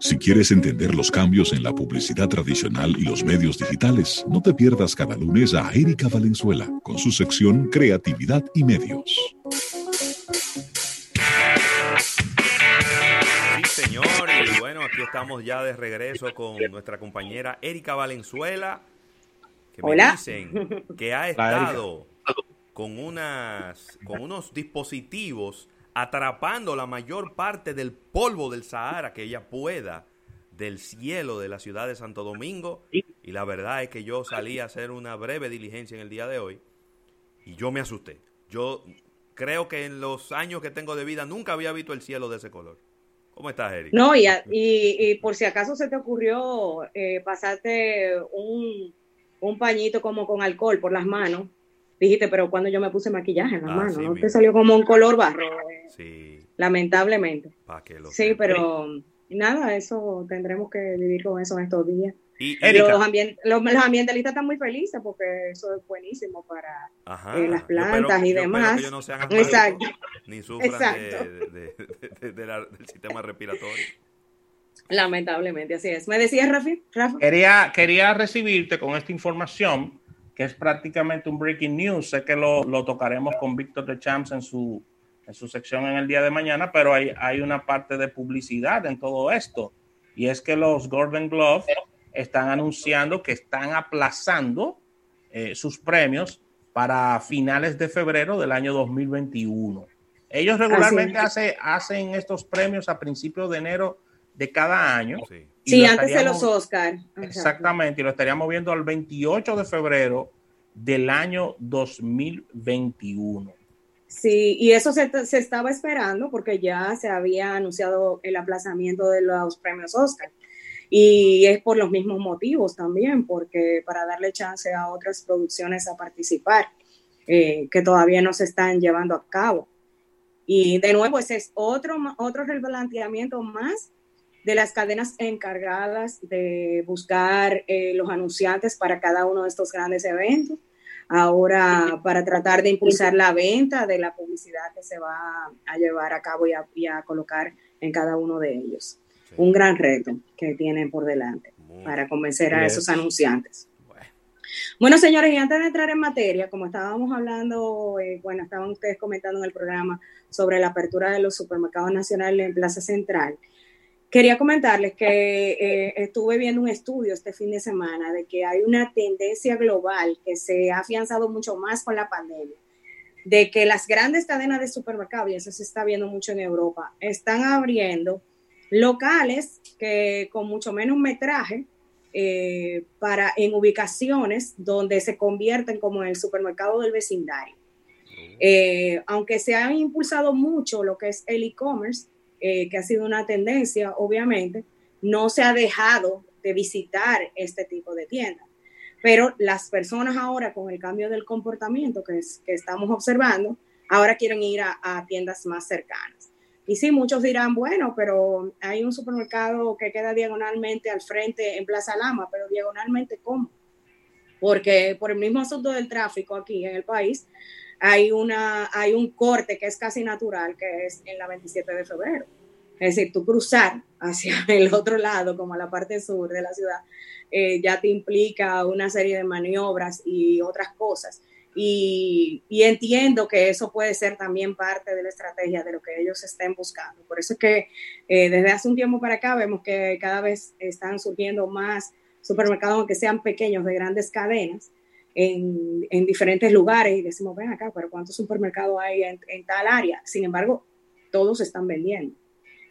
Si quieres entender los cambios en la publicidad tradicional y los medios digitales, no te pierdas cada lunes a Erika Valenzuela con su sección Creatividad y Medios. Sí, señor, y bueno, aquí estamos ya de regreso con nuestra compañera Erika Valenzuela, que me dicen que ha estado con, unas, con unos dispositivos atrapando la mayor parte del polvo del Sahara que ella pueda del cielo de la ciudad de Santo Domingo. Y la verdad es que yo salí a hacer una breve diligencia en el día de hoy y yo me asusté. Yo creo que en los años que tengo de vida nunca había visto el cielo de ese color. ¿Cómo estás, Eric? No, y, y, por si acaso se te ocurrió eh, pasarte un, un pañito como con alcohol por las manos, dijiste, pero cuando yo me puse maquillaje en las ah, manos, ¿no? Te salió como un color barro. Eh, sí. Lamentablemente. sí, pero nada, eso tendremos que vivir con eso en estos días. Y, los, los, ambientalistas están muy felices porque eso es buenísimo para eh, las plantas y demás. no sean Exacto. Ni sufran de, del sistema respiratorio. Lamentablemente, así es. ¿Me decías, Rafi? Quería, quería recibirte con esta información que es prácticamente un breaking news. Sé que lo, lo tocaremos con Víctor de Champs en su, en su sección en el día de mañana, pero hay, hay una parte de publicidad en todo esto. Y es que los Golden Gloves están anunciando que están aplazando eh, sus premios para finales de febrero del año 2021. Ellos regularmente hace, hacen estos premios a principios de enero de cada año. Sí, antes de los Oscars. Exactamente, y lo estaríamos viendo al 28 de febrero del año 2021. Sí, y eso se, se, estaba esperando porque ya se había anunciado el aplazamiento de los premios Oscar. Y es por los mismos motivos también, porque para darle chance a otras producciones a participar, eh, que todavía no se están llevando a cabo. Y de nuevo, ese es otro, otro replanteamiento más de las cadenas encargadas de buscar eh, los anunciantes para cada uno de estos grandes eventos. Ahora, para tratar de impulsar la venta de la publicidad que se va a llevar a cabo y a colocar en cada uno de ellos un gran reto que tienen por delante para convencer a esos anunciantes. Bueno. señores, y antes de entrar en materia, como estábamos hablando, eh, bueno, estaban ustedes comentando en el programa sobre la apertura de los supermercados nacionales en Plaza Central, quería comentarles que eh, estuve viendo un estudio este fin de semana de que hay una tendencia global que se ha afianzado mucho más con la pandemia, de que las grandes cadenas de supermercados, y eso se está viendo mucho en Europa, están abriendo locales que con mucho menos metraje eh, para en ubicaciones donde se convierten como en el supermercado del vecindario. Eh, aunque se ha impulsado mucho lo que es el e-commerce, eh, que ha sido una tendencia, obviamente, no se ha dejado de visitar este tipo de tiendas. Pero las personas ahora, con el cambio del comportamiento que, estamos observando, ahora quieren ir a tiendas más cercanas. Y sí, muchos dirán, bueno, pero hay un supermercado que queda diagonalmente al frente en Plaza Lama, pero diagonalmente ¿cómo? Porque por el mismo asunto del tráfico aquí en el país, hay, una, hay un corte que es casi natural, que es en la 27 de febrero. Es decir, tú cruzar hacia el otro lado, como a la parte sur de la ciudad, eh, ya te implica una serie de maniobras y otras cosas y, entiendo que eso puede ser también parte de la estrategia de lo que ellos estén buscando. Por eso es que eh, desde hace un tiempo para acá vemos que cada vez están surgiendo más supermercados, aunque sean pequeños, de grandes cadenas, en, en diferentes lugares. Y decimos, ven acá, pero ¿cuántos supermercados hay en, tal área? Sin embargo, todos están vendiendo.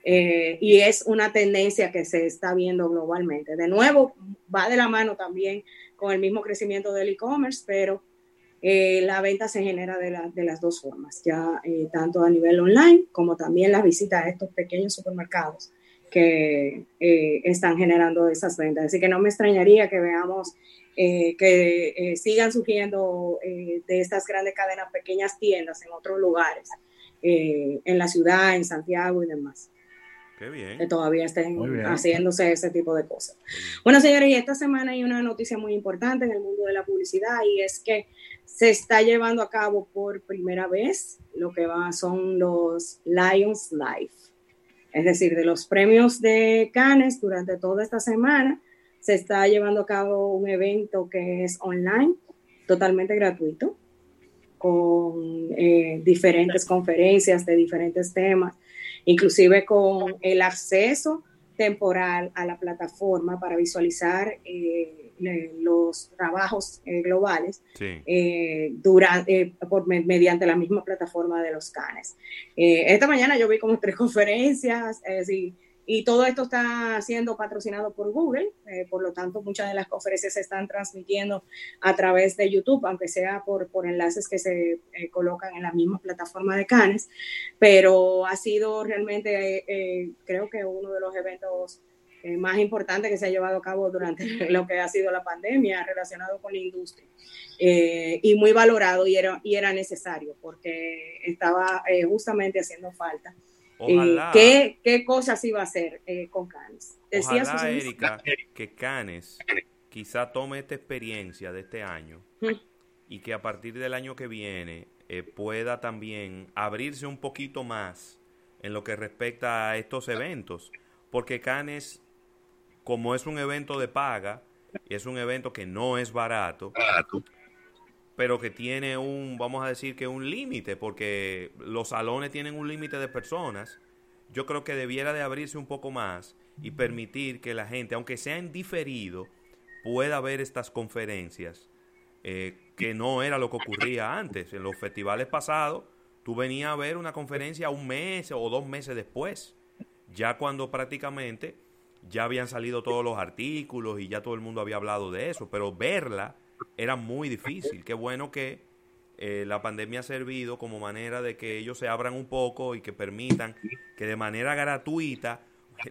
Eh, y es una tendencia que se está viendo globalmente. De nuevo, va de la mano también con el mismo crecimiento del e-commerce, pero eh, la venta se genera de, de las dos formas, ya eh, tanto a nivel online como también la visita a estos pequeños supermercados que eh, están generando esas ventas. Así que no me extrañaría que veamos que sigan surgiendo de estas grandes cadenas pequeñas tiendas en otros lugares, en la ciudad, en Santiago y demás. Que todavía estén haciéndose ese tipo de cosas. Bueno, señores, y esta semana hay una noticia muy importante en el mundo de la publicidad y es que se está llevando a cabo por primera vez lo que va, son los Lions Live. Es decir, de los premios de Cannes durante toda esta semana se está llevando a cabo un evento que es online, totalmente gratuito, con eh, diferentes conferencias de diferentes temas, inclusive con el acceso temporal a la plataforma para visualizar eh, los trabajos eh, globales durante, por, mediante la misma plataforma de los CANES. esta mañana yo vi como tres conferencias, es decir, y todo esto está siendo patrocinado por Google, eh, por lo tanto muchas de las conferencias se están transmitiendo a través de YouTube, aunque sea por, por enlaces que se eh, colocan en la misma plataforma de Cannes, pero ha sido realmente, eh, creo que uno de los eventos más importantes que se ha llevado a cabo durante lo que ha sido la pandemia relacionado con la industria. y muy valorado y era, y era necesario porque estaba justamente haciendo falta ¿qué, ¿qué, cosas iba a hacer eh, con Canes? Decía Ojalá, Erika, que Canes quizá tome esta experiencia de este año y que a partir del año que viene eh, pueda también abrirse un poquito más en lo que respecta a estos eventos, porque Canes, como es un evento de paga, y es un evento que no es barato, pero que tiene un, vamos a decir que un límite, porque los salones tienen un límite de personas. Yo creo que debiera de abrirse un poco más y permitir que la gente, aunque sea en diferido, pueda ver estas conferencias, eh, que no era lo que ocurría antes. En los festivales pasados, tú venías a ver una conferencia un mes o dos meses después, ya cuando prácticamente ya habían salido todos los artículos y ya todo el mundo había hablado de eso, pero verla era muy difícil. Qué bueno que eh, la pandemia ha servido como manera de que ellos se abran un poco y que permitan que de manera gratuita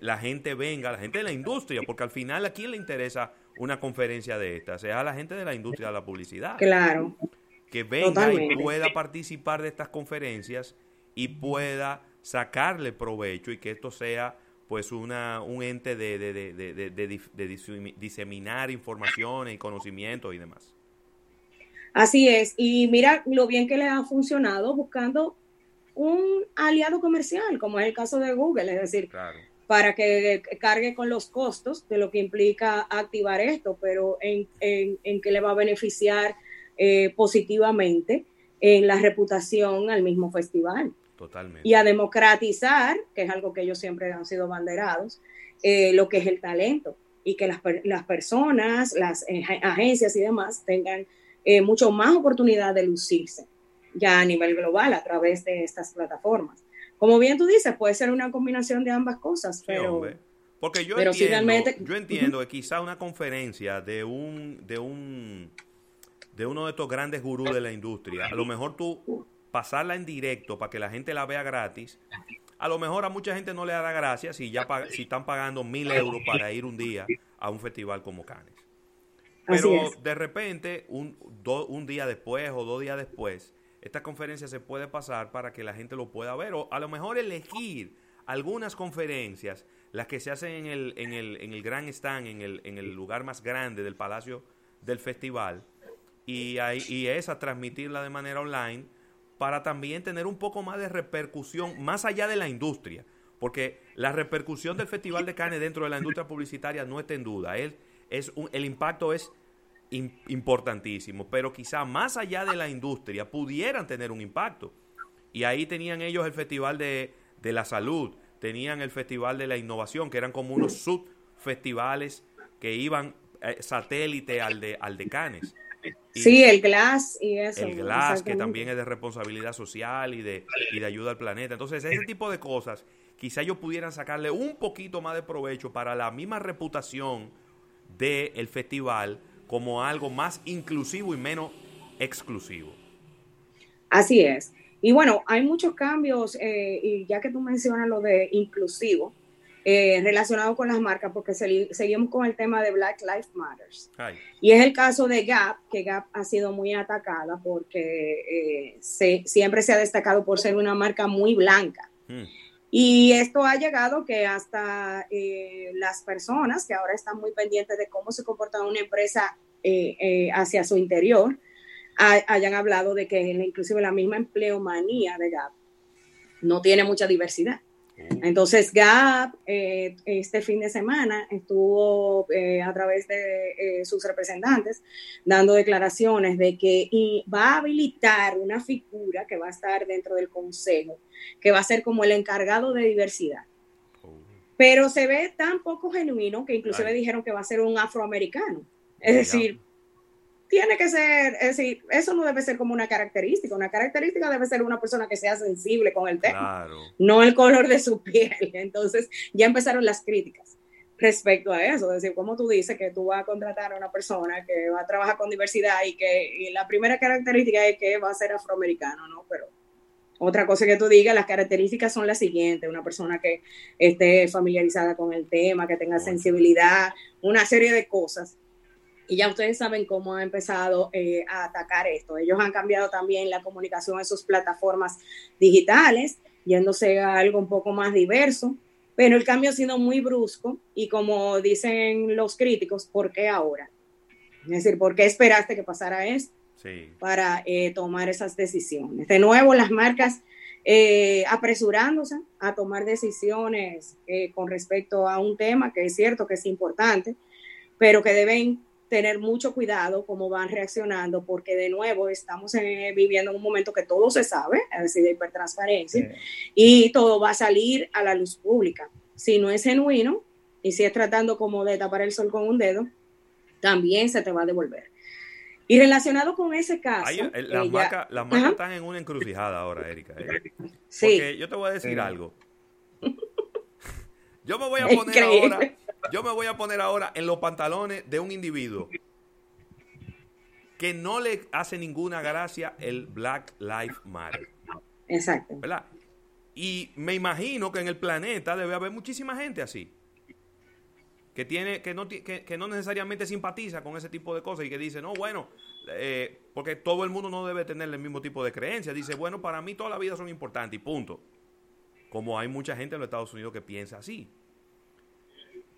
la gente venga, la gente de la industria, porque al final a quién le interesa una conferencia de esta, sea la gente de la industria de la publicidad. Claro. Que venga y pueda participar de estas conferencias y pueda sacarle provecho y que esto sea pues una, un ente de, de, de, de, diseminar informaciones y conocimientos y demás. Así es, y mira lo bien que le ha funcionado buscando un aliado comercial, como es el caso de Google, es decir, para que cargue con los costos de lo que implica activar esto, pero en, en, que le va a beneficiar eh, positivamente en la reputación al mismo festival. Y a democratizar, que es algo que ellos siempre han sido banderados, eh, lo que es el talento. Y que las, las personas, las eh, agencias y demás tengan eh, mucho más oportunidad de lucirse ya a nivel global a través de estas plataformas. Como bien tú dices, puede ser una combinación de ambas cosas, pero... Porque yo entiendo, yo entiendo que quizá una conferencia de un, de un, de uno de estos grandes gurús de la industria, a lo mejor tú pasarla en directo para que la gente la vea gratis, a lo mejor a mucha gente no le dará gracia si ya si están pagando mil euros para ir un día a un festival como Cannes. Pero de repente, un, un día después o dos días después, esta conferencia se puede pasar para que la gente lo pueda ver. O a lo mejor elegir algunas conferencias, las que se hacen en el, en el, en el gran stand, en el, en el lugar más grande del palacio del festival, y, hay, y esa transmitirla de manera online para también tener un poco más de repercusión más allá de la industria, porque la repercusión del Festival de Cannes dentro de la industria publicitaria no está en duda, es, el impacto es importantísimo, pero quizá más allá de la industria pudieran tener un impacto. Y ahí tenían ellos el Festival de, de la Salud, tenían el Festival de la Innovación, que eran como unos subfestivales que iban eh, satélite al de, al de Cannes sí, el Glass y eso. El Glass, que también es de responsabilidad social y de, y de ayuda al planeta. Entonces, ese tipo de cosas, quizá ellos pudieran sacarle un poquito más de provecho para la misma reputación del festival como algo más inclusivo y menos exclusivo. Así es. Y bueno, hay muchos cambios, eh, y ya que tú mencionas lo de inclusivo, eh, relacionado con las marcas, porque seguimos con el tema de Black Lives Matters. Y es el caso de Gap, que Gap ha sido muy atacada porque eh, siempre se ha destacado por ser una marca muy blanca. Hmm. Y esto ha llegado que hasta eh, las personas que ahora están muy pendientes de cómo se comporta una empresa hacia su interior, hayan hablado de que inclusive la misma empleomanía de Gap no tiene mucha diversidad. Entonces Gap eh, este fin de semana estuvo eh, a través de eh, sus representantes dando declaraciones de que va a habilitar una figura que va a estar dentro del consejo, que va a ser como el encargado de diversidad. Oh. Pero se ve tan poco genuino que inclusive dijeron que va a ser un afroamericano. Es decir, tiene que ser, es decir, eso no debe ser como una característica, una característica debe ser una persona que sea sensible con el tema, no el color de su piel. Entonces ya empezaron las críticas respecto a eso, es decir, como tú dices que tú vas a contratar a una persona que va a trabajar con diversidad y que la primera característica es que va a ser afroamericano, ¿no? Pero otra cosa que tú digas, las características son las siguientes, una persona que esté familiarizada con el tema, que tenga sensibilidad, una serie de cosas y ya ustedes saben cómo ha empezado eh, a atacar esto. Ellos han cambiado también la comunicación en sus plataformas digitales, yéndose a algo un poco más diverso, pero el cambio ha sido muy brusco y como dicen los críticos, ¿por qué ahora? Es decir, ¿por qué esperaste que pasara esto para eh, tomar esas decisiones? De nuevo, las marcas eh, apresurándose a tomar decisiones con respecto a un tema que es cierto que es importante, pero que deben tener mucho cuidado cómo van reaccionando, porque de nuevo estamos eh, viviendo en un momento que todo se sabe, es decir, de hipertransparencia, y todo va a salir a la luz pública. Si no es genuino y si es tratando como de tapar el sol con un dedo, también se te va a devolver. Y relacionado con ese caso. Eh, las, marcas, están en una encrucijada ahora, Erika. Eh. Porque yo te voy a decir algo. Yo me voy a poner ahora yo me voy a poner ahora en los pantalones de un individuo que no le hace ninguna gracia el Black Lives Matter. Exacto. ¿Verdad? Y me imagino que en el planeta debe haber muchísima gente así. Que, tiene, que, no, que, no necesariamente simpatiza con ese tipo de cosas y que dice, no, bueno, eh, porque todo el mundo no debe tener el mismo tipo de creencias. Dice, bueno, para mí toda la vida son importantes y punto. Como hay mucha gente en los Estados Unidos que piensa así.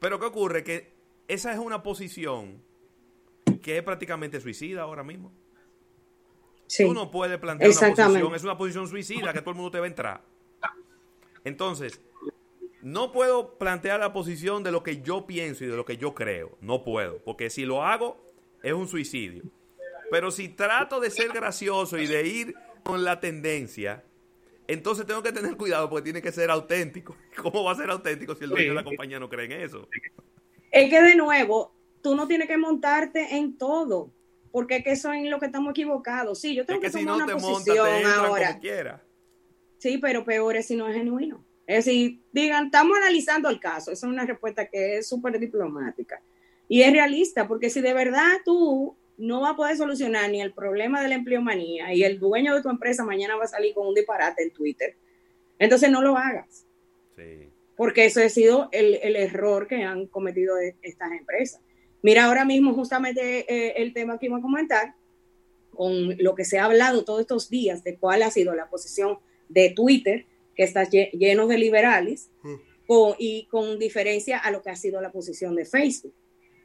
Pero ¿qué ocurre? Que esa es una posición que es prácticamente suicida ahora mismo. Sí. Tú no puedes plantear una posición, es una posición suicida que todo el mundo te va a entrar. Entonces, no puedo plantear la posición de lo que yo pienso y de lo que yo creo. No puedo, porque si lo hago es un suicidio. Pero si trato de ser gracioso y de ir con la tendencia, entonces tengo que tener cuidado porque tiene que ser auténtico. ¿Cómo va a ser auténtico si el dueño de la compañía no cree en eso? Es que de nuevo, tú no tienes que montarte en todo, porque es que eso es en lo que estamos equivocados. Sí, yo tengo que, tomar una posición ahora. Sí, pero peor es si no es genuino. Es decir, digan, estamos analizando el caso. Esa es una respuesta que es súper diplomática. Y es realista, porque si de verdad tú no va a poder solucionar ni el problema de la empleomanía y el dueño de tu empresa mañana va a salir con un disparate en Twitter, entonces no lo hagas. Porque eso ha sido el, error que han cometido e, estas empresas. Mira, ahora mismo justamente eh, el tema que iba a comentar, con lo que se ha hablado todos estos días de cuál ha sido la posición de Twitter, que está lleno de liberales, mm. y con diferencia a lo que ha sido la posición de Facebook,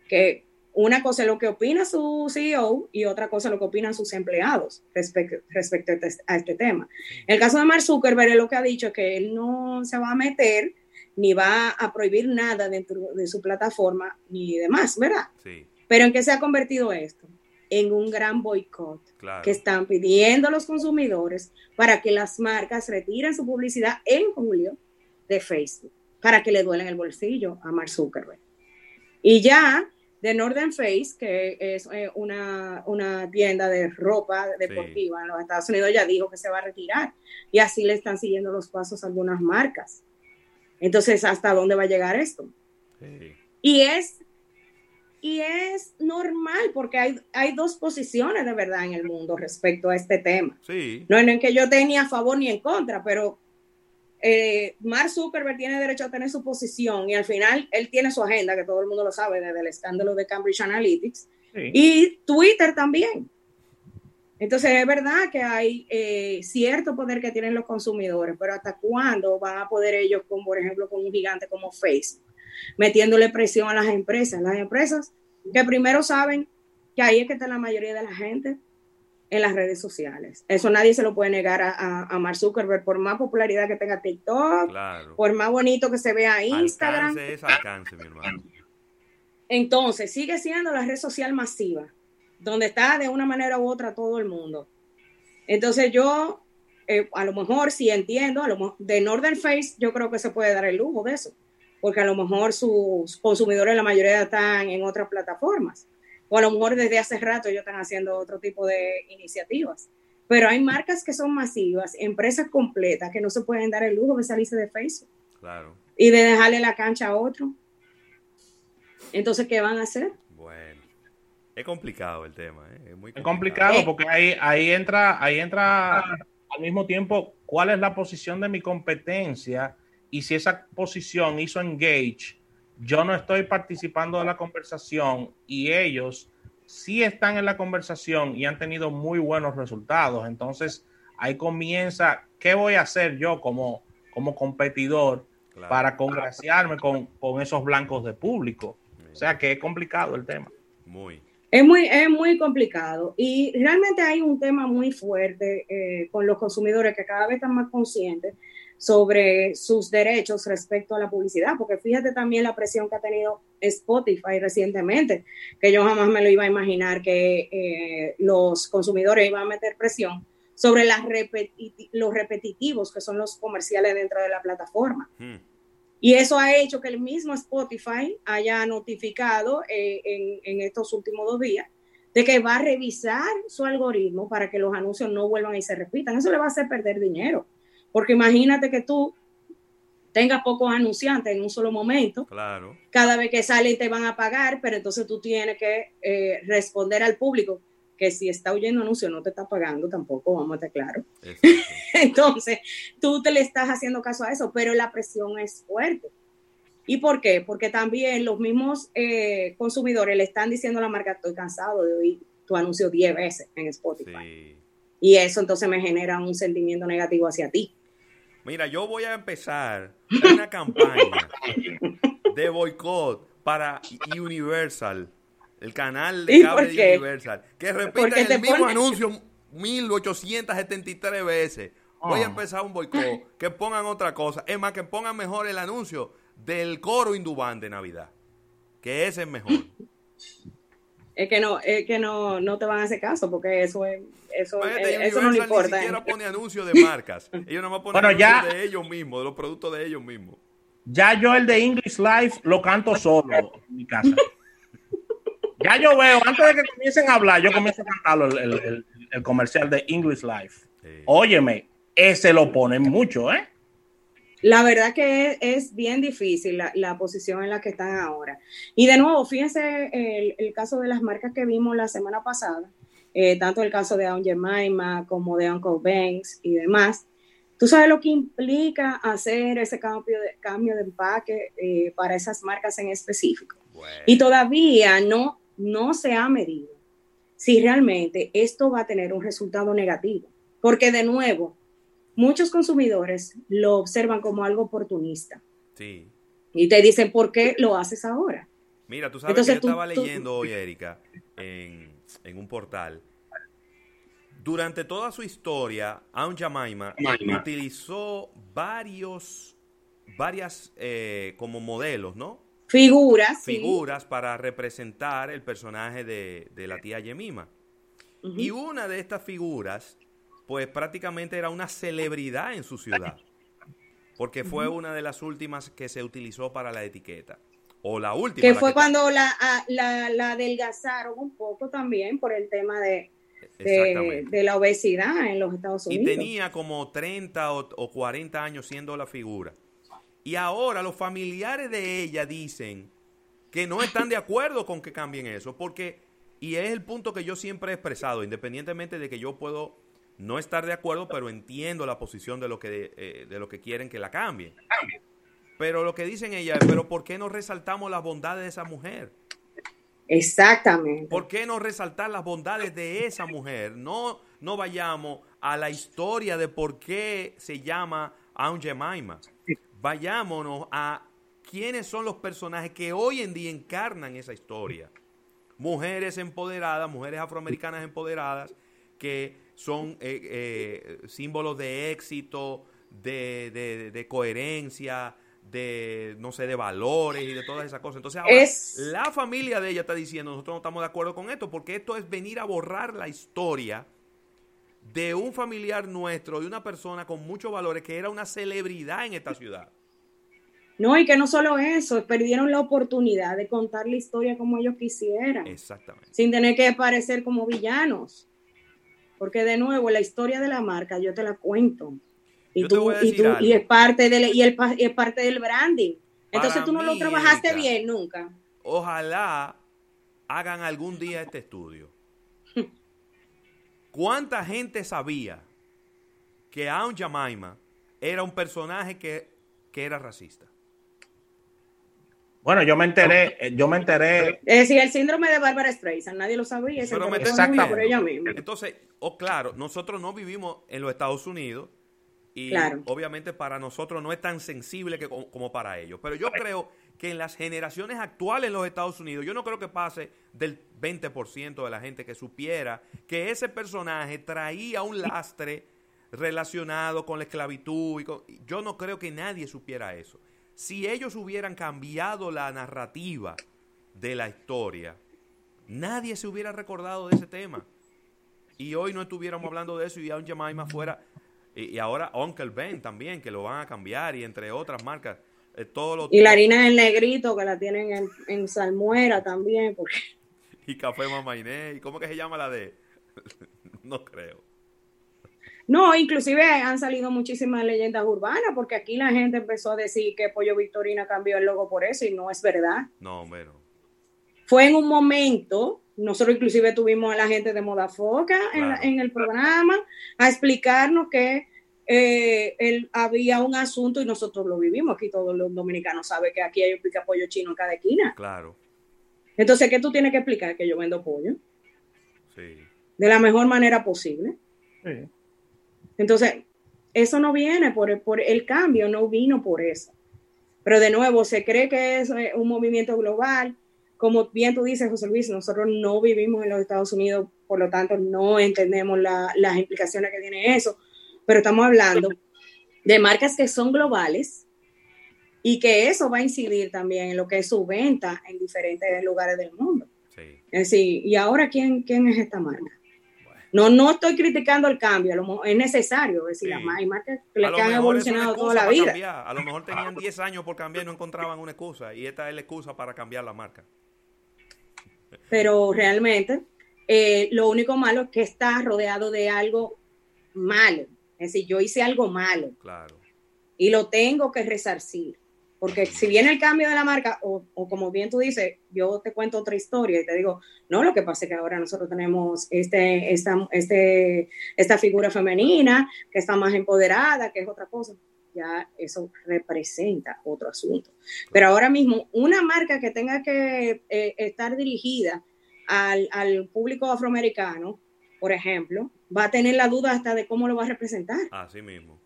que una cosa es lo que opina su CEO y otra cosa es lo que opinan sus empleados respecto, respecto a este tema. En el caso de Mark Zuckerberg, lo que ha dicho es que él no se va a meter ni va a prohibir nada dentro de su plataforma ni demás, ¿verdad? Sí. Pero ¿en qué se ha convertido esto? En un gran boicot que están pidiendo los consumidores para que las marcas retiren su publicidad en julio de Facebook, para que le duelen el bolsillo a Mark Zuckerberg. Y ya de Northern Face, que es eh, una, tienda de ropa deportiva en los Estados Unidos, ya dijo que se va a retirar. Y así le están siguiendo los pasos a algunas marcas. Entonces, ¿hasta dónde va a llegar esto? Y es y es normal porque hay, hay dos posiciones de verdad en el mundo respecto a este tema. No es en que yo tenía a favor ni en contra, pero eh, Mark Zuckerberg tiene derecho a tener su posición y al final él tiene su agenda, que todo el mundo lo sabe desde el escándalo de Cambridge Analytics, y Twitter también. Entonces es verdad que hay eh, cierto poder que tienen los consumidores, pero ¿hasta cuándo van a poder ellos, con, por ejemplo, con un gigante como Facebook, metiéndole presión a las empresas? Las empresas que primero saben que ahí es que está la mayoría de la gente en las redes sociales. Eso nadie se lo puede negar a, a, Mark Zuckerberg, por más popularidad que tenga TikTok, por más bonito que se vea Instagram. Alcance es alcance, mi hermano. Entonces, sigue siendo la red social masiva, donde está de una manera u otra todo el mundo. Entonces, yo, eh, a lo mejor, si entiendo, a lo de Northern Face, yo creo que se puede dar el lujo de eso, porque a lo mejor sus consumidores, la mayoría están en otras plataformas o a lo mejor desde hace rato ellos están haciendo otro tipo de iniciativas. Pero hay marcas que son masivas, empresas completas que no se pueden dar el lujo de salirse de Facebook. Claro. Y de dejarle la cancha a otro. Entonces, ¿qué van a hacer? Bueno, es complicado el tema, ¿eh? es muy complicado, eh, porque ahí, ahí entra, ahí entra al mismo tiempo cuál es la posición de mi competencia y si esa posición hizo engage yo no estoy participando de la conversación y ellos sí están en la conversación y han tenido muy buenos resultados. Entonces, ahí comienza, ¿qué voy a hacer yo como, como competidor para congraciarme con, esos blancos de público? O sea, que es complicado el tema. Muy. Es muy, es muy complicado y realmente hay un tema muy fuerte eh, con los consumidores que cada vez están más conscientes sobre sus derechos respecto a la publicidad, porque fíjate también la presión que ha tenido Spotify recientemente, que yo jamás me lo iba a imaginar que eh, los consumidores iban a meter presión sobre las los repetitivos que son los comerciales dentro de la plataforma. Hmm. Y eso ha hecho que el mismo Spotify haya notificado eh, en, en estos últimos dos días de que va a revisar su algoritmo para que los anuncios no vuelvan y se repitan. Eso le va a hacer perder dinero. Porque imagínate que tú tengas pocos anunciantes en un solo momento. Claro. Cada vez que salen te van a pagar, pero entonces tú tienes que eh, responder al público que si está oyendo anuncio no te está pagando tampoco, vamos a estar claro. entonces, tú te le estás haciendo caso a eso, pero la presión es fuerte. ¿Y por qué? Porque también los mismos eh, consumidores le están diciendo a la marca, estoy cansado de oír tu anuncio 10 veces en Spotify. Y eso entonces me genera un sentimiento negativo hacia ti. Mira, yo voy a empezar una campaña de boicot para Universal, el canal de cable de Universal, que repita el mismo anuncio 1873 veces. Voy a ah. empezar un boicot, que pongan otra cosa. Es más, que pongan mejor el anuncio del coro Indubán de Navidad, que ese es mejor es que no, es que no, no te van a hacer caso porque eso es, eso, eso no le importa. Ni siquiera pone anuncios de marcas. Ellos no ponen bueno, anuncios de ellos mismos, de los productos de ellos mismos. Ya yo el de English Life lo canto solo en mi casa. Ya yo veo, antes de que comiencen a hablar, yo comienzo a cantarlo el, el, el comercial de English Life. Óyeme, ese lo ponen mucho, ¿eh? La verdad que es, bien difícil la, posición en la que están ahora. Y de nuevo, fíjense el, caso de las marcas que vimos la semana pasada, eh, tanto el caso de Aunt Jemima como de Uncle Banks y demás. ¿Tú sabes lo que implica hacer ese cambio de, cambio de empaque eh, para esas marcas en específico? Y todavía no, no se ha medido si realmente esto va a tener un resultado negativo. Porque de nuevo, muchos consumidores lo observan como algo oportunista. Sí. Y te dicen, ¿por qué lo haces ahora? Mira, tú sabes que yo estaba leyendo hoy, Erika, en, un portal. Durante toda su historia, Aunt Jemima utilizó varios, varias eh, como modelos, ¿no? Figuras. Figuras para representar el personaje de, la tía Yemima. Y una de estas figuras pues prácticamente era una celebridad en su ciudad, porque fue una de las últimas que se utilizó para la etiqueta. O la última. Que fue cuando la, la, adelgazaron un poco también por el tema de, de, la obesidad en los Estados Unidos. Y tenía como 30 o, o 40 años siendo la figura. Y ahora los familiares de ella dicen que no están de acuerdo con que cambien eso, porque, y es el punto que yo siempre he expresado, independientemente de que yo puedo no estar de acuerdo, pero entiendo la posición de lo que, eh, de lo que quieren que la cambien. Pero lo que dicen ellas, pero ¿por qué no resaltamos las bondades de esa mujer? Exactamente. ¿Por qué no resaltar las bondades de esa mujer? No, no vayamos a la historia de por qué se llama Aunt Jemima. Vayámonos a quiénes son los personajes que hoy en día encarnan esa historia. Mujeres empoderadas, mujeres afroamericanas empoderadas, que son eh, eh, símbolos de éxito, de, de, coherencia, de, no sé, de valores y de todas esas cosas. Entonces ahora la familia de ella está diciendo, nosotros no estamos de acuerdo con esto, porque esto es venir a borrar la historia de un familiar nuestro, de una persona con muchos valores, que era una celebridad en esta ciudad. No, y que no solo eso, perdieron la oportunidad de contar la historia como ellos quisieran. Exactamente. Sin tener que parecer como villanos. Porque de nuevo, la historia de la marca yo te la cuento. Y tú, y, tú y es parte del y el, es parte del branding. Entonces tú no lo trabajaste bien nunca. Ojalá hagan algún día este estudio. ¿Cuánta gente sabía que Aunt Jemima era un personaje que, que era racista? Bueno, yo me enteré, eh, yo me enteré. Es decir, el síndrome de Bárbara Streisand, nadie lo sabía. Pero me por ella misma. Entonces, oh, claro, nosotros no vivimos en los Estados Unidos y obviamente para nosotros no es tan sensible que, como, para ellos. Pero yo creo que en las generaciones actuales en los Estados Unidos, yo no creo que pase del 20% de la gente que supiera que ese personaje traía un lastre relacionado con la esclavitud. Y yo no creo que nadie supiera eso si ellos hubieran cambiado la narrativa de la historia, nadie se hubiera recordado de ese tema. Y hoy no estuviéramos hablando de eso y aún Jemima fuera. Y, ahora Uncle Ben también, que lo van a cambiar, y entre otras marcas. Eh, y la harina del negrito, que la tienen en, en salmuera también. Porque... Y café mamainé. ¿Y cómo que se llama la de.? no creo. No, inclusive han salido muchísimas leyendas urbanas, porque aquí la gente empezó a decir que Pollo Victorina cambió el logo por eso y no es verdad. No, bueno. Fue en un momento, nosotros inclusive tuvimos a la gente de Moda Foca en, el programa a explicarnos que eh, había un asunto y nosotros lo vivimos. Aquí todos los dominicanos saben que aquí hay un pica pollo chino en cada esquina. Claro. Entonces, ¿qué tú tienes que explicar? Que yo vendo pollo. Sí. De la mejor manera posible. Sí. Entonces, eso no viene por, el cambio, no vino por eso. Pero de nuevo, se cree que es eh, un movimiento global. Como bien tú dices, José Luis, nosotros no vivimos en los Estados Unidos, por lo tanto no entendemos las implicaciones que tiene eso, pero estamos hablando de marcas que son globales y que eso va a incidir también en lo que es su venta en diferentes lugares del mundo. Sí. Es decir, ¿y ahora quién, quién es esta marca? No, no estoy criticando el cambio, es necesario, es decir, las marcas que, han evolucionado toda la vida. A lo mejor tenían 10 años por cambiar y no encontraban una excusa, y esta es la excusa para cambiar la marca. Pero realmente, eh, lo único malo es que está rodeado de algo malo. Es decir, yo hice algo malo. Claro. Y lo tengo que resarcir. Porque si viene el cambio de la marca, o, como bien tú dices, yo te cuento otra historia y te digo, no, lo que pasa es que ahora nosotros tenemos este, esta, este, esta figura femenina que está más empoderada, que es otra cosa. Ya eso representa otro asunto. Pero ahora mismo, una marca que tenga que eh, estar dirigida al, al público afroamericano, por ejemplo, va a tener la duda hasta de cómo lo va a representar. Así mismo.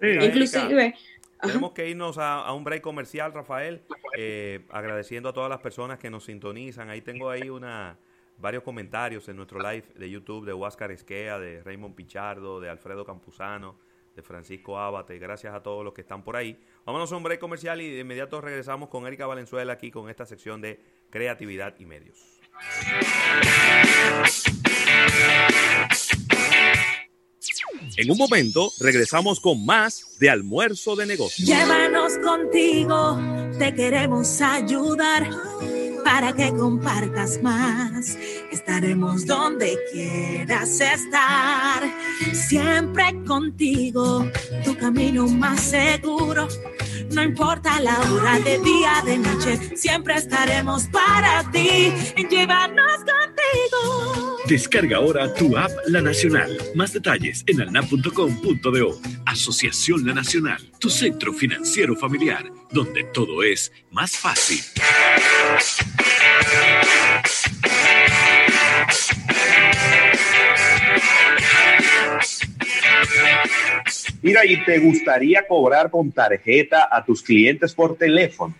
Inclusive, tenemos que irnos a, un break comercial, Rafael, eh, agradeciendo a todas las personas que nos sintonizan. Ahí tengo ahí una varios comentarios en nuestro live de YouTube de Huáscar Esquea, de Raymond Pichardo, de Alfredo Campuzano, de Francisco Ábate. Gracias a todos los que están por ahí. Vámonos a un break comercial y de inmediato regresamos con Erika Valenzuela aquí con esta sección de creatividad y medios. En un momento regresamos con más de almuerzo de negocios. Llévanos contigo, te queremos ayudar para que compartas más. Estaremos donde quieras estar, siempre contigo, tu camino más seguro. No importa la hora de día, de noche, siempre estaremos para ti. Llévanos contigo. Descarga ahora tu app La Nacional. Más detalles en alnap.com.do. Asociación La Nacional, tu centro financiero familiar, donde todo es más fácil. Mira, ¿y te gustaría cobrar con tarjeta a tus clientes por teléfono?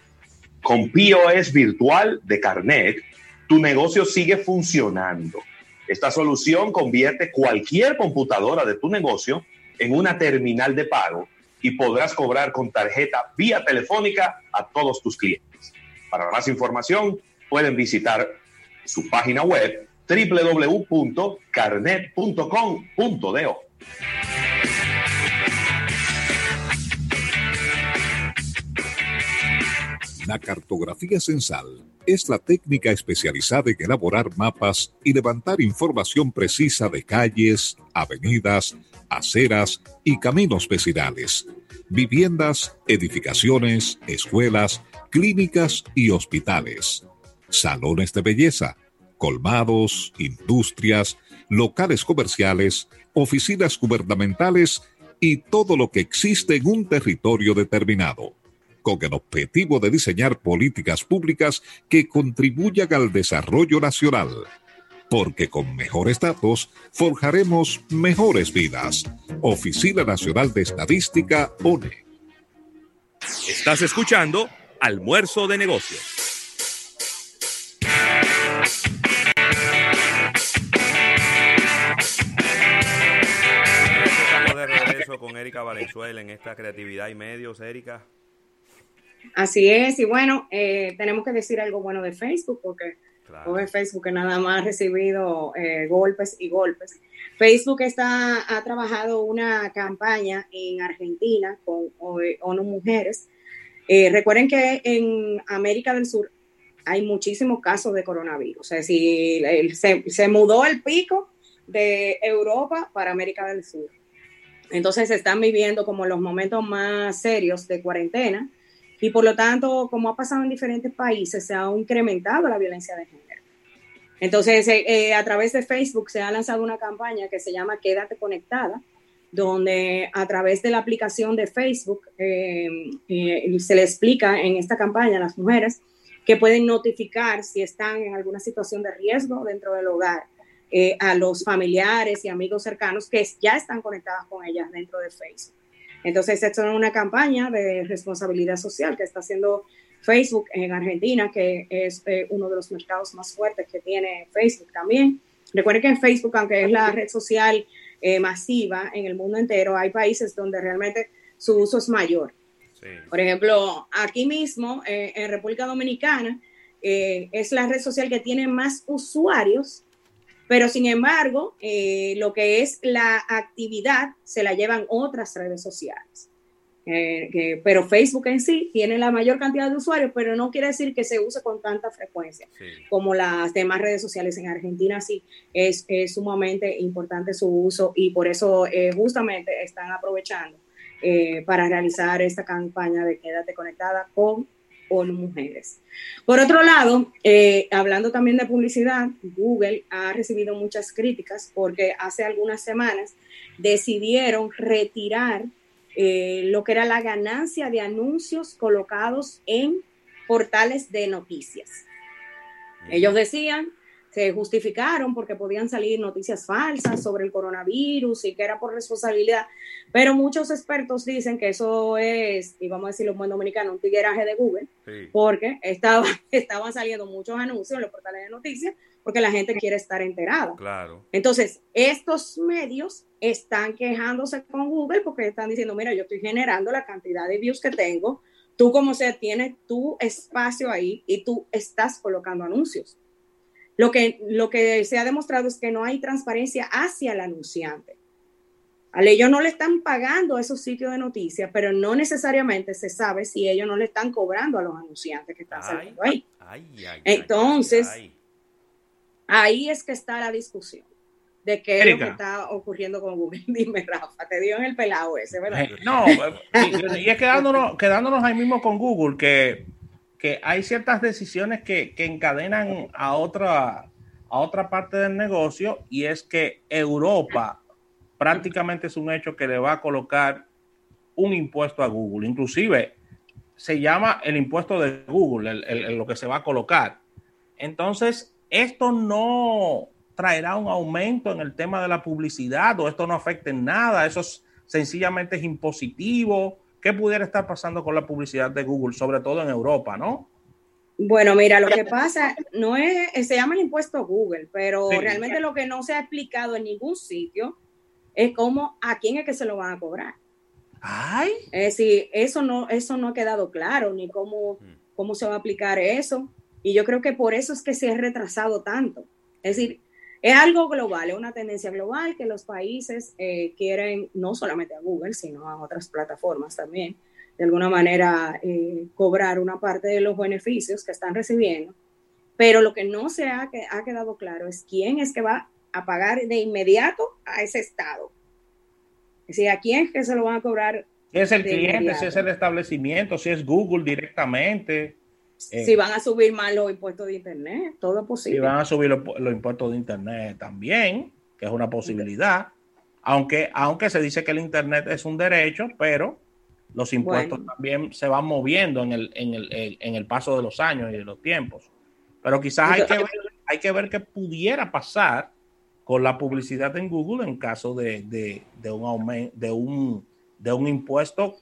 Con POS virtual de Carnet, tu negocio sigue funcionando Esta solución convierte cualquier computadora de tu negocio en una terminal de pago y podrás cobrar con tarjeta vía telefónica a todos tus clientes. Para más información, pueden visitar su página web www.carnet.com.do. La cartografía censal es la técnica especializada en elaborar mapas y levantar información precisa de calles, avenidas, aceras y caminos vecinales, viviendas, edificaciones, escuelas, clínicas y hospitales, salones de belleza, colmados, industrias, locales comerciales, oficinas gubernamentales y todo lo que existe en un territorio determinado, con el objetivo de diseñar políticas públicas que contribuyan al desarrollo nacional. Porque con mejores datos forjaremos mejores vidas. Oficina Nacional de Estadística, ONE. Estás escuchando Almuerzo de Negocios. con Erika Valenzuela en esta creatividad y medios, Erika. Así es, y bueno, eh, tenemos que decir algo bueno de Facebook, porque Facebook que nada más ha recibido eh, golpes y golpes. Facebook está, ha trabajado una campaña en Argentina con ONU Mujeres. Eh, recuerden que en América del Sur hay muchísimos casos de coronavirus. O sea, si se, se mudó el pico de Europa para América del Sur. Entonces se están viviendo como los momentos más serios de cuarentena y por lo tanto, como ha pasado en diferentes países, se ha incrementado la violencia de género. Entonces, eh, eh, a través de Facebook se ha lanzado una campaña que se llama Quédate Conectada, donde a través de la aplicación de Facebook eh, se le explica en esta campaña a las mujeres que pueden notificar si están en alguna situación de riesgo dentro del hogar eh, a los familiares y amigos cercanos que ya están conectadas con ellas dentro de Facebook. Entonces, esto es una campaña de responsabilidad social que está haciendo Facebook en Argentina, que es eh, uno de los mercados más fuertes que tiene Facebook también. Recuerden que en Facebook, aunque es la red social eh, masiva en el mundo entero, hay países donde realmente su uso es mayor. Por ejemplo, aquí mismo, en República Dominicana, es la red social que tiene más usuarios pero sin embargo, eh, lo que es la actividad se la llevan otras redes sociales. Eh, pero Facebook en sí tiene la mayor cantidad de usuarios, pero no quiere decir que se use con tanta frecuencia como las demás redes sociales. En Argentina sí es, sumamente importante su uso y por eso eh, justamente están aprovechando para realizar esta campaña de Quédate conectada con mujeres. Por otro lado, eh, hablando también de publicidad, Google ha recibido muchas críticas porque hace algunas semanas decidieron retirar eh, lo que era la ganancia de anuncios colocados en portales de noticias. Ellos decían se justificaron porque podían salir noticias falsas sobre el coronavirus y que era por responsabilidad, pero muchos expertos dicen que eso es, y vamos a decirlo en buen dominicano, un tigueraje de Google, porque estaba, estaban saliendo muchos anuncios en los portales de noticias porque la gente quiere estar enterada. Claro. Entonces, estos medios están quejándose con Google porque están diciendo, mira, yo estoy generando la cantidad de views que tengo, tú como sea tienes tu espacio ahí y tú estás colocando anuncios. Lo que, lo que se ha demostrado es que no hay transparencia hacia el anunciante. A ellos no le están pagando a esos sitios de noticias, pero no necesariamente se sabe si ellos no le están cobrando a los anunciantes que están saliendo ahí. Entonces, ahí es que está la discusión de qué es lo que está ocurriendo con Google. Dime, Rafa, te dio en el pelado ese, ¿verdad? No, y es quedándonos, quedándonos ahí mismo con Google, que que hay ciertas decisiones que, encadenan a otra, a otra parte del negocio y es que Europa prácticamente es un hecho que le va a colocar un impuesto a Google. Inclusive se llama el impuesto de Google, lo que se va a colocar. Entonces, esto no traerá un aumento en el tema de la publicidad o esto no afecta en nada, eso sencillamente es impositivo ¿Qué pudiera estar pasando con la publicidad de Google, sobre todo en Europa, no? Bueno, mira, lo que pasa no es, se llama el impuesto Google, pero realmente lo que no se ha explicado en ningún sitio es cómo, a quién es que se lo van a cobrar. Ay. Es decir, eso no, eso no ha quedado claro, ni cómo, mm. cómo se va a aplicar eso. Y yo creo que por eso es que se ha retrasado tanto. Es decir, es algo global, es una tendencia global que los países eh, quieren, no solamente a Google, sino a otras plataformas también, de alguna manera eh, cobrar una parte de los beneficios que están recibiendo. Pero lo que no se ha, ha quedado claro es quién es que va a pagar de inmediato a ese estado. Es decir, ¿a quién es que se lo van a cobrar? Si es el cliente, si es el establecimiento, si es Google directamente. Si eh, van a subir más los impuestos de Internet, todo es posible. Si van a subir los, impuestos de Internet también, que es una posibilidad. Aunque, aunque se dice que el Internet es un derecho, pero los impuestos también se van moviendo en el, en, el, en el paso de los años y de los tiempos. Pero quizás hay que ver, hay que ver qué pudiera pasar con la publicidad en Google en caso de, un aumento, de un, de un impuesto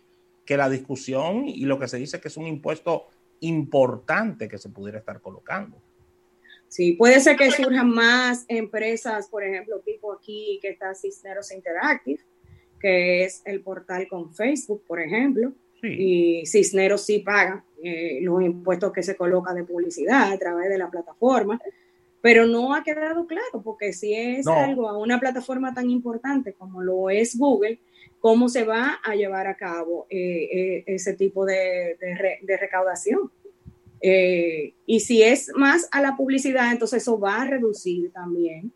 que la discusión y lo que se dice que es un impuesto importante que se pudiera estar colocando. Sí, puede ser que surjan más empresas, por ejemplo, tipo aquí que está Cisneros Interactive, que es el portal con Facebook, por ejemplo, y Cisneros sí paga eh, los impuestos que se coloca de publicidad a través de la plataforma, pero no ha quedado claro, porque si es algo a una plataforma tan importante como lo es Google, ¿cómo se va a llevar a cabo eh, eh, ese tipo de, recaudación? y si es más a la publicidad, entonces eso va a reducir también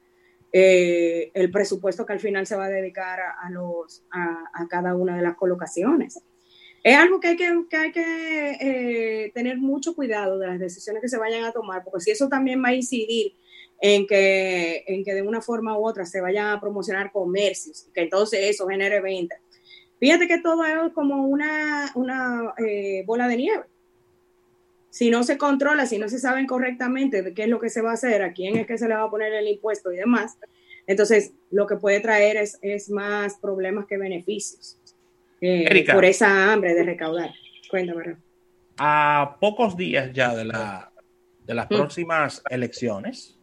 eh, el presupuesto que al final se va a dedicar a, los, a, cada una de las colocaciones. Es algo que hay que, que, hay que eh, tener mucho cuidado de las decisiones que se vayan a tomar, porque si eso también va a incidir en que, en que de una forma u otra se vayan a promocionar comercios, que entonces eso genere ventas. Fíjate que todo es como una, una eh, bola de nieve si no se controla, si no se saben correctamente de qué es lo que se va a hacer, a quién es que se le va a poner el impuesto y demás, entonces lo que puede traer es, es más problemas que beneficios eh, por esa hambre de recaudar. Cuéntame. A pocos días ya de, la, de las mm. próximas elecciones,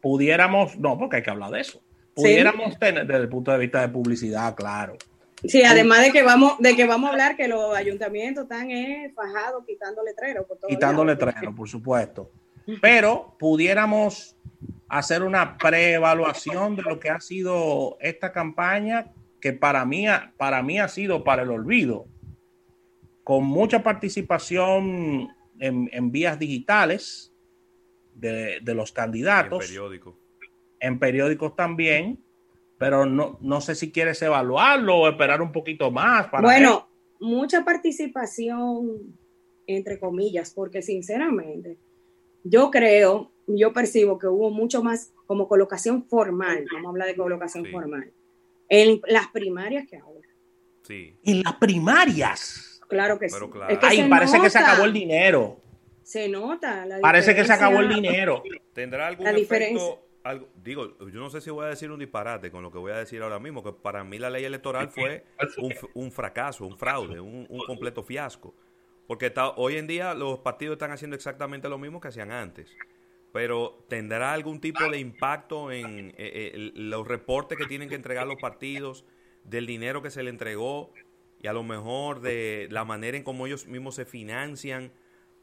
pudiéramos, no, porque hay que hablar de eso, pudiéramos tener desde el punto de vista de publicidad, claro, Sí, además de que vamos, de que vamos a hablar que los ayuntamientos están eh, fajados quitando letreros. quitando letreros, por supuesto. Pero pudiéramos hacer una preevaluación de lo que ha sido esta campaña, que para mí, para mí ha sido para el olvido, con mucha participación en, vías digitales de, los candidatos. en periódicos. En periódicos también pero no, no sé si quieres evaluarlo o esperar un poquito más. Para bueno, mucha participación, entre comillas, porque sinceramente yo creo, yo percibo que hubo mucho más como colocación formal, vamos a hablar de colocación formal, en las primarias que ahora. Sí. En las primarias. Claro que sí. Ay, parece que se acabó el dinero. Se nota. parece que se acabó el dinero. ¿Tendrá algún efecto digo, yo no sé si voy a decir un disparate con lo que voy a decir ahora mismo, que para mí la ley electoral fue un, fracaso, un fraude, un, completo fiasco. Porque está, hoy en día los partidos están haciendo exactamente lo mismo que hacían antes. Pero ¿tendrá algún tipo de impacto en eh, eh, los reportes que tienen que entregar los partidos, del dinero que se le entregó y a lo mejor de la manera en cómo ellos mismos se financian?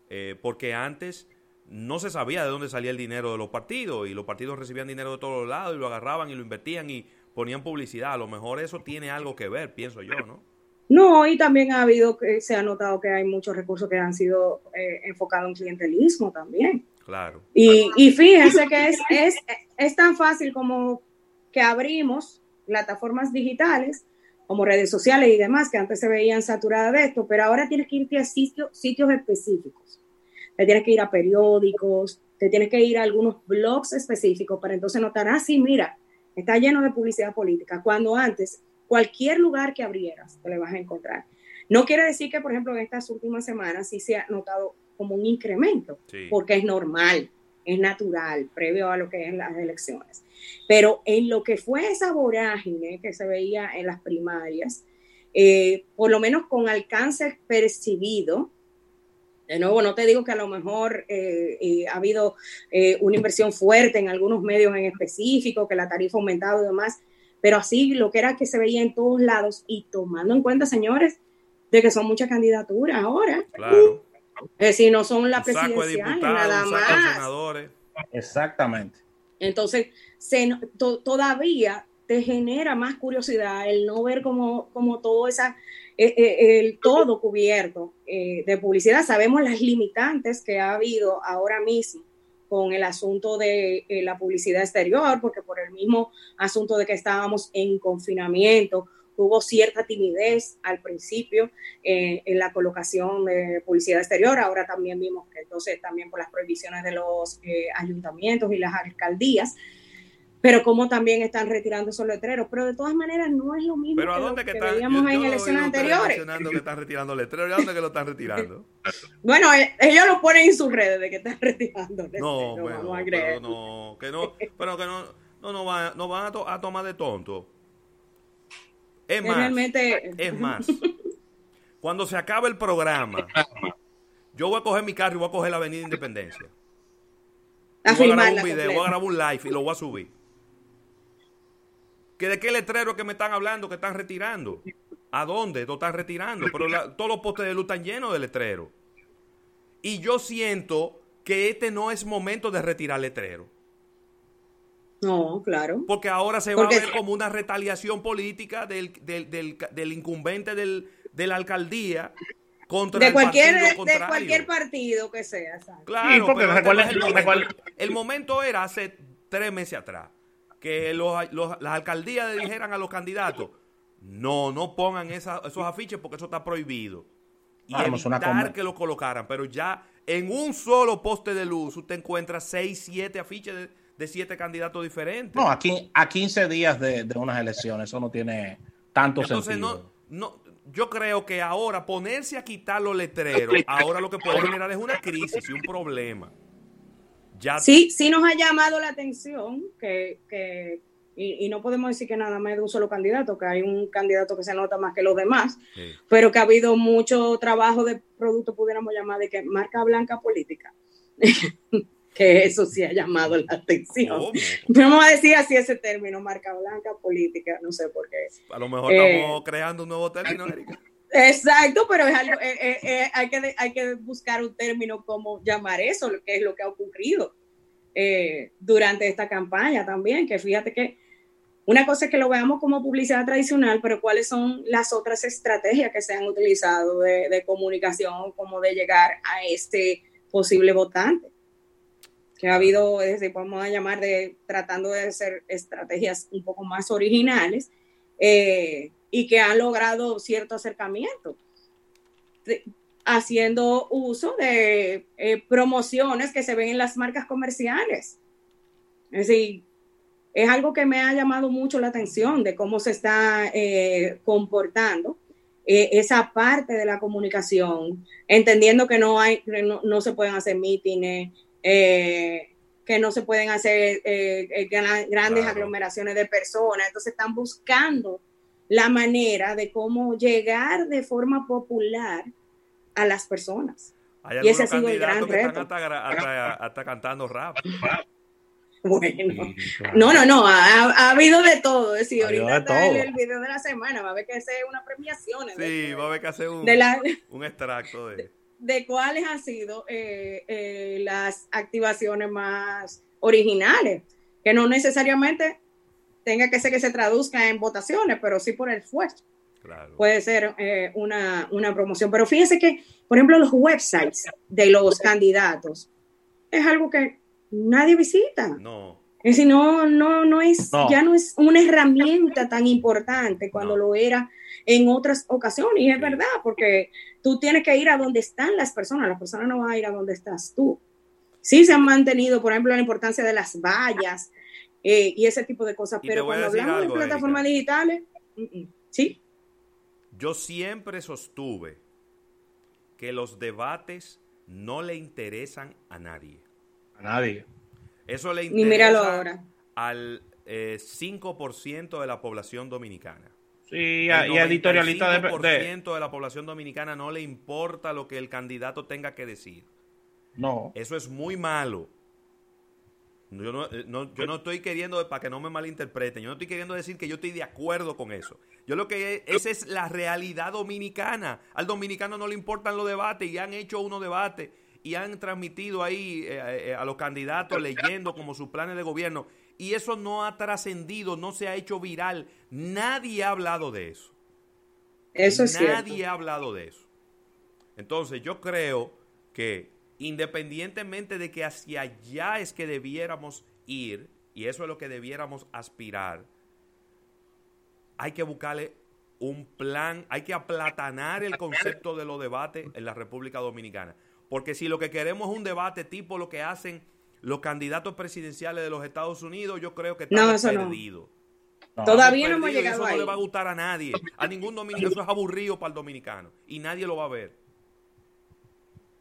Eh, porque antes no se sabía de dónde salía el dinero de los partidos y los partidos recibían dinero de todos lados y lo agarraban y lo invertían y ponían publicidad. A lo mejor eso tiene algo que ver, pienso yo, ¿no? No, y también ha habido, que se ha notado que hay muchos recursos que han sido eh, enfocados en clientelismo también. Claro. Y, y fíjense que es, es, es tan fácil como que abrimos plataformas digitales como redes sociales y demás, que antes se veían saturadas de esto, pero ahora tienes que irte a sitios, sitios específicos. Te tienes que ir a periódicos, te tienes que ir a algunos blogs específicos para entonces notar, ah, sí, mira, está lleno de publicidad política, cuando antes cualquier lugar que abrieras te le vas a encontrar. No quiere decir que, por ejemplo, en estas últimas semanas sí se ha notado como un incremento, porque es normal, es natural, previo a lo que es las elecciones. Pero en lo que fue esa vorágine que se veía en las primarias, eh, por lo menos con alcance percibido, De nuevo, no te digo que a lo mejor eh, eh, ha habido eh, una inversión fuerte en algunos medios en específico, que la tarifa ha aumentado y demás, pero así lo que era que se veía en todos lados y tomando en cuenta, señores, de que son muchas candidaturas ahora. Claro. Es decir, no son la presidencial, nada más. Exactamente. Entonces, se, todavía te genera más curiosidad el no ver como, como todo esa eh, eh, el todo cubierto eh, de publicidad. Sabemos las limitantes que ha habido ahora mismo con el asunto de la publicidad exterior, porque por el mismo asunto de que estábamos en confinamiento, hubo cierta timidez al principio en la colocación de publicidad exterior. Ahora también vimos que entonces también por las prohibiciones de los ayuntamientos y las alcaldías, pero como también están retirando esos letreros. Pero de todas maneras no es lo mismo ¿Pero a dónde que, veíamos en elecciones anteriores. que están retirando letreros. ¿Y a dónde que lo están retirando? bueno, eh, ellos lo ponen en sus redes de que están retirando letreros. No, bueno, vamos a creer. Pero no, que no, pero que no, no, no, van, no van a, tomar de tonto. Es más, es más, cuando se acabe el programa, yo voy a coger mi carro y voy a coger la Avenida Independencia. voy a grabar un video, voy a grabar un live y lo voy a subir de qué letrero que me están hablando que están retirando. ¿A dónde lo están retirando? Pero todos los postes de luz están llenos de letreros. Y yo siento que este no es momento de retirar letrero. No, claro. Porque ahora se va a ver como una retaliación política del, del, incumbente de la alcaldía contra de cualquier, el partido De cualquier partido que sea. Claro, el, el momento era hace tres meses atrás que las alcaldías le dijeran a los candidatos, no, no pongan esos afiches porque eso está prohibido. Y Vamos, evitar que lo colocaran. Pero ya en un solo poste de luz usted encuentra seis, siete afiches de, siete candidatos diferentes. No, aquí a 15 días de, unas elecciones, eso no tiene tanto Entonces, sentido. No, no, yo creo que ahora ponerse a quitar los letreros, ahora lo que puede generar es una crisis y un problema. Sí, sí nos ha llamado la atención que, y, no podemos decir que nada más de un solo candidato, que hay un candidato que se nota más que los demás, pero que ha habido mucho trabajo de producto, pudiéramos llamar, de que marca blanca política. que eso sí ha llamado la atención. Vamos a decir así ese término, marca blanca política, no sé por qué. A lo mejor estamos eh, creando un nuevo término, Erika. Exacto, pero es algo, eh, eh, eh, hay, que, hay que buscar un término como llamar eso, que es lo que ha ocurrido durante esta campaña también, que fíjate que una cosa es que lo veamos como publicidad tradicional, pero cuáles son las otras estrategias que se han utilizado de, comunicación, como de llegar a este posible votante. Que ha habido, es decir, podemos llamar de tratando de hacer estrategias un poco más originales. Eh, y que han logrado cierto acercamiento, haciendo uso de eh, promociones que se ven en las marcas comerciales. Es decir, es algo que me ha llamado mucho la atención de cómo se está eh, comportando eh, esa parte de la comunicación, entendiendo que no hay, no, se pueden hacer mítines, que no se pueden hacer grandes aglomeraciones de personas, entonces están buscando la manera de cómo llegar de forma popular a las personas. y ese ha sido el gran reto. hasta, cantando rap. Bueno, no, no, no, ha, habido de todo. Es decir, ahorita está el, video de la semana, va a haber que hacer una premiación. Sí, va a haber que hacer un, un extracto de... de cuáles han sido eh, eh, las activaciones más originales, que no necesariamente tenga que ser que se traduzca en votaciones, pero sí por el esfuerzo. Puede ser eh, una, promoción. Pero fíjense que, por ejemplo, los websites de los candidatos es algo que nadie visita. No. Es decir, no, no, no es, ya no es una herramienta tan importante cuando lo era en otras ocasiones. Y es verdad, porque tú tienes que ir a donde están las personas, las personas no van a ir a donde estás tú. Sí se han mantenido, por ejemplo, la importancia de las vallas, eh, y ese tipo de cosas. Pero cuando hablamos de plataformas digitales, sí. Yo siempre sostuve que los debates no le interesan a nadie. A nadie. Eso le interesa al 5% eh, de la población dominicana. Sí, y editorialista de, de... de la población dominicana no le importa lo que el candidato tenga que decir. No. Eso es muy malo. Yo no, eh, no, yo no estoy queriendo, para que no me malinterpreten, yo no estoy queriendo decir que yo estoy de acuerdo con eso. Yo lo que esa es la realidad dominicana. Al dominicano no le importan los debates y han hecho unos debates y han transmitido ahí eh, eh, a los candidatos leyendo como sus planes de gobierno. Y eso no ha trascendido, no se ha hecho viral. Nadie ha hablado de eso. Eso es Nadie ha hablado de eso. Entonces yo creo que independientemente de que hacia allá es que debiéramos ir, y eso es lo que debiéramos aspirar, hay que buscarle un plan, hay que aplatanar el concepto de los debates en la República Dominicana. Porque si lo que queremos es un debate tipo lo que hacen los candidatos presidenciales de los Estados Unidos, yo creo que estamos perdidos. Todavía no hemos llegado Eso no le va a gustar a nadie. A ningún dominicano. Eso es aburrido para el dominicano. Y nadie lo va a ver.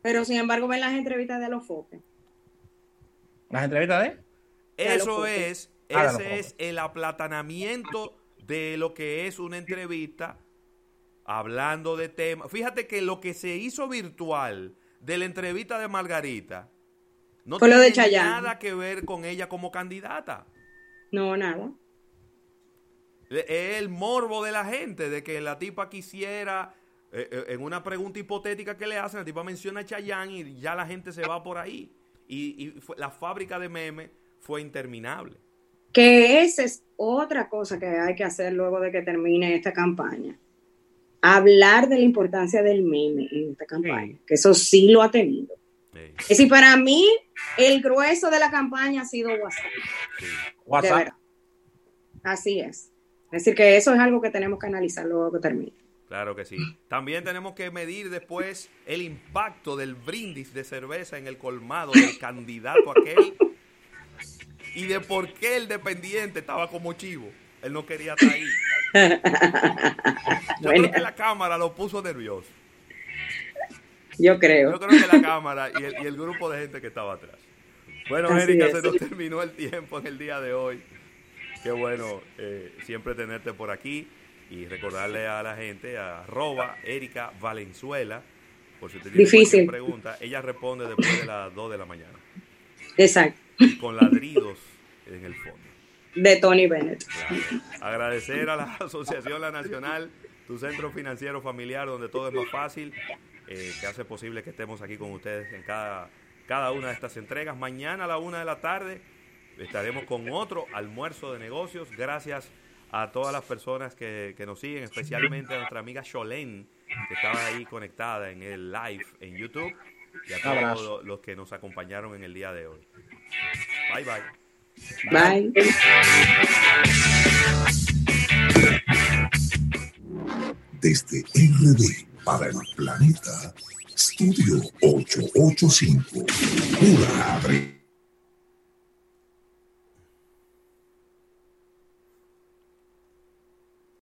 Pero sin embargo, ven las entrevistas de los foques. ¿Las entrevistas de? Eso es, ah, ese es el aplatanamiento de lo que es una entrevista hablando de temas. Fíjate que lo que se hizo virtual de la entrevista de Margarita no tiene nada que ver con ella como candidata. No, nada. Es el morbo de la gente de que la tipa quisiera eh, eh, en una pregunta hipotética que le hacen, el tipo menciona a Chayanne y ya la gente se va por ahí. Y, la fábrica de memes fue interminable. Que esa es otra cosa que hay que hacer luego de que termine esta campaña. Hablar de la importancia del meme en esta campaña, que eso sí lo ha tenido. Es decir, para mí, el grueso de la campaña ha sido WhatsApp. WhatsApp. Así es. Es decir, que eso es algo que tenemos que analizar luego que termine. Claro que sí. También tenemos que medir después el impacto del brindis de cerveza en el colmado del candidato aquel y de por qué el dependiente estaba como chivo. Él no quería estar ahí. Yo creo que la cámara lo puso nervioso. Yo creo. Yo creo que la cámara y el, grupo de gente que estaba atrás. Bueno, Erika, se nos terminó el tiempo en el día de hoy. Qué bueno eh, siempre tenerte por aquí y recordarle a la gente, a arroba Erika Valenzuela, por si usted tiene Difícil. pregunta, ella responde después de las 2 de la mañana. Exacto. con ladridos en el fondo. De Tony Bennett. Agradecer a la Asociación La Nacional, tu centro financiero familiar, donde todo es más fácil, eh, que hace posible que estemos aquí con ustedes en cada, cada una de estas entregas. Mañana a la una de la tarde estaremos con otro almuerzo de negocios. Gracias a todas las personas que, nos siguen, especialmente a nuestra amiga Cholén, que estaba ahí conectada en el live en YouTube, y a todos los que nos acompañaron en el día de hoy. Bye bye. Bye. Desde RD para el planeta, Estudio 885. Pura